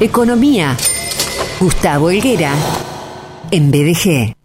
Economía. Gustavo Helguera. En BDG.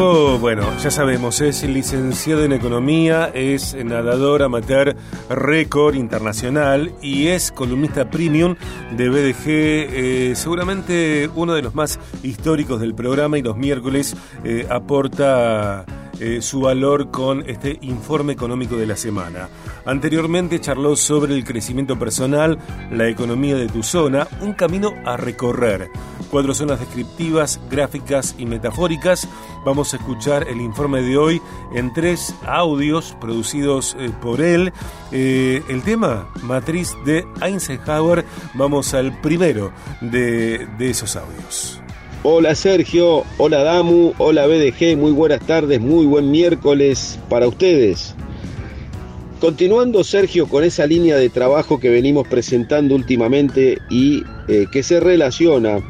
Bueno, ya sabemos, es licenciado en Economía, es nadador amateur récord internacional y es columnista premium de BDG, eh, seguramente uno de los más históricos del programa y los miércoles eh, aporta eh, su valor con este informe económico de la semana. Anteriormente charló sobre el crecimiento personal, la economía de tu zona, un camino a recorrer. Cuatro zonas descriptivas, gráficas y metafóricas. Vamos a escuchar el informe de hoy en tres audios producidos eh, por él. Eh, el tema, matriz de Eisenhower. Vamos al primero de, esos audios. Hola Sergio, hola Damu, hola BDG, muy buenas tardes, muy buen miércoles para ustedes. Continuando Sergio con esa línea de trabajo que venimos presentando últimamente y eh, que se relaciona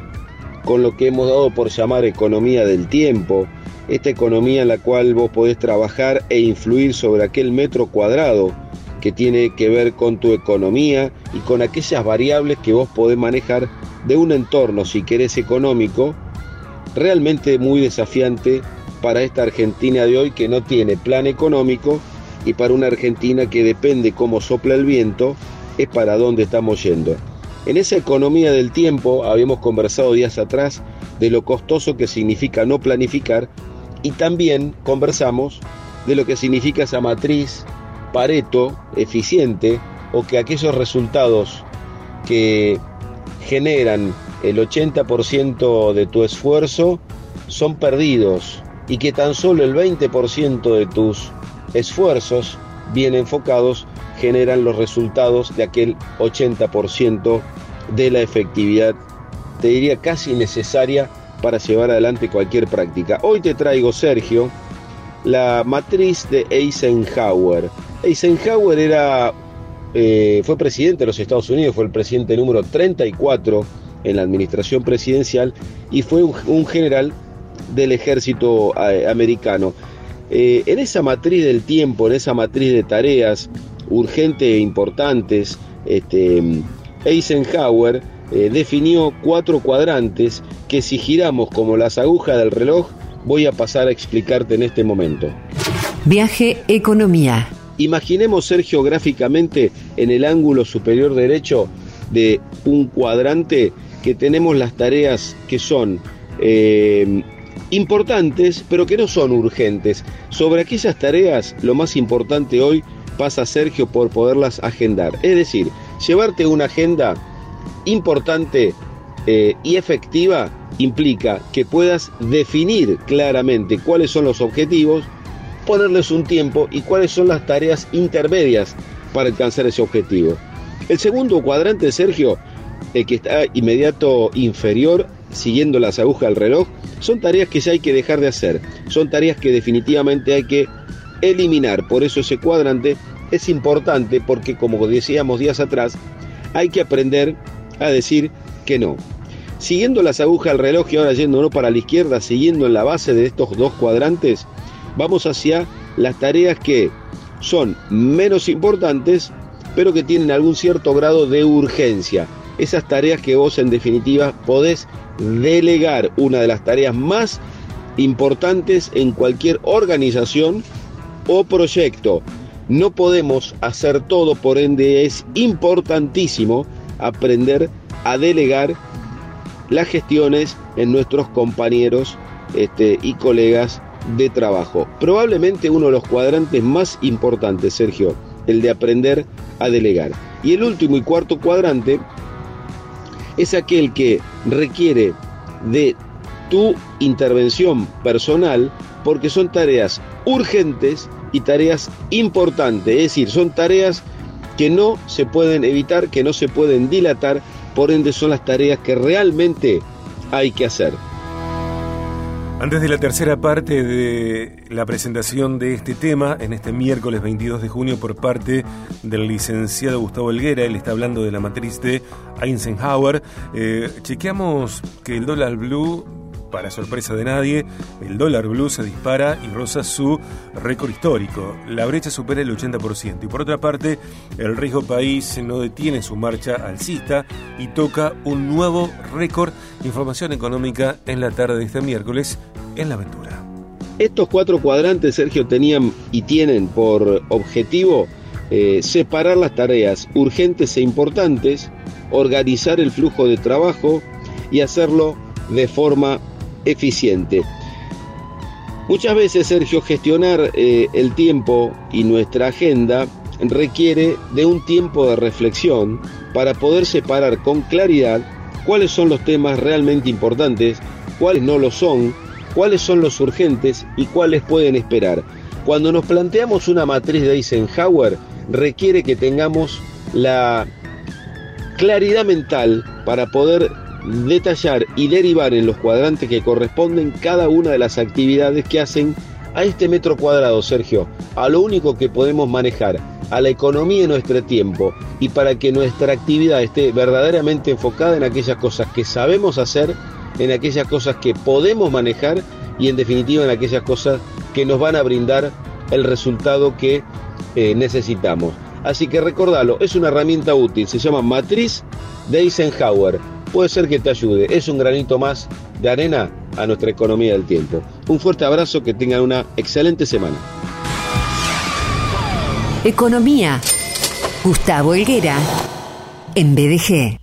con lo que hemos dado por llamar economía del tiempo, esta economía en la cual vos podés trabajar e influir sobre aquel metro cuadrado que tiene que ver con tu economía y con aquellas variables que vos podés manejar de un entorno, si querés, económico, realmente muy desafiante para esta Argentina de hoy que no tiene plan económico y para una Argentina que depende cómo sopla el viento, es para dónde estamos yendo. En esa economía del tiempo habíamos conversado días atrás de lo costoso que significa no planificar y también conversamos de lo que significa esa matriz Pareto eficiente o que aquellos resultados que generan el 80% de tu esfuerzo son perdidos y que tan solo el 20% de tus esfuerzos bien enfocados generan los resultados de aquel 80% de la efectividad, te diría casi necesaria para llevar adelante cualquier práctica. Hoy te traigo, Sergio, la matriz de Eisenhower. Eisenhower era, eh, fue presidente de los Estados Unidos, fue el presidente número 34 en la administración presidencial y fue un, general del ejército eh, americano. Eh, en esa matriz del tiempo, en esa matriz de tareas urgentes e importantes, este, Eisenhower definió cuatro cuadrantes que si giramos como las agujas del reloj, voy a pasar a explicarte en este momento. Viaje Economía. Imaginemos, Sergio, gráficamente en el ángulo superior derecho de un cuadrante que tenemos las tareas que son eh, importantes, pero que no son urgentes. Sobre aquellas tareas, lo más importante hoy pasa, Sergio, por poderlas agendar. Es decir, llevarte una agenda importante eh, y efectiva implica que puedas definir claramente cuáles son los objetivos, ponerles un tiempo y cuáles son las tareas intermedias para alcanzar ese objetivo. El segundo cuadrante, Sergio, el que está inmediato inferior, siguiendo las agujas del reloj, son tareas que ya hay que dejar de hacer, son tareas que definitivamente hay que eliminar. Por eso ese cuadrante es importante porque, como decíamos días atrás, hay que aprender a decir que no. Siguiendo las agujas del reloj y ahora yéndonos para la izquierda, siguiendo en la base de estos dos cuadrantes, vamos hacia las tareas que son menos importantes, pero que tienen algún cierto grado de urgencia. Esas tareas que vos en definitiva podés delegar, una de las tareas más importantes en cualquier organización o proyecto. No podemos hacer todo, por ende es importantísimo aprender a delegar las gestiones en nuestros compañeros este, y colegas de trabajo. Probablemente uno de los cuadrantes más importantes, Sergio, el de aprender a delegar. Y el último y cuarto cuadrante es aquel que requiere de tu intervención personal porque son tareas urgentes y tareas importantes, es decir, son tareas que no se pueden evitar, que no se pueden dilatar por ende son las tareas que realmente hay que hacer. Antes de la tercera parte de la presentación de este tema, en este miércoles 22 de junio, por parte del licenciado Gustavo Elguera, él está hablando de la matriz de Eisenhower, eh, chequeamos que el dólar blue para sorpresa de nadie, el dólar blue se dispara y roza su récord histórico. La brecha supera el 80%. Y por otra parte, el riesgo país no detiene su marcha alcista y toca un nuevo récord. Información económica en la tarde de este miércoles en la aventura. Estos cuatro cuadrantes, Sergio, tenían y tienen por objetivo eh, separar las tareas urgentes e importantes, organizar el flujo de trabajo y hacerlo de forma eficiente. Muchas veces, Sergio, gestionar eh, el tiempo y nuestra agenda requiere de un tiempo de reflexión para poder separar con claridad cuáles son los temas realmente importantes, cuáles no lo son, cuáles son los urgentes y cuáles pueden esperar. Cuando nos planteamos una matriz de Eisenhower, requiere que tengamos la claridad mental para poder detallar y derivar en los cuadrantes que corresponden cada una de las actividades que hacen a este metro cuadrado, Sergio, a lo único que podemos manejar, a la economía de nuestro tiempo y para que nuestra actividad esté verdaderamente enfocada en aquellas cosas que sabemos hacer, en aquellas cosas que podemos manejar y en definitiva en aquellas cosas que nos van a brindar el resultado que eh, necesitamos. Así que recordalo, es una herramienta útil, se llama Matriz de Eisenhower puede ser que te ayude. Es un granito más de arena a nuestra economía del tiempo. Un fuerte abrazo, que tengan una excelente semana. Economía. Gustavo Helguera, en BDG.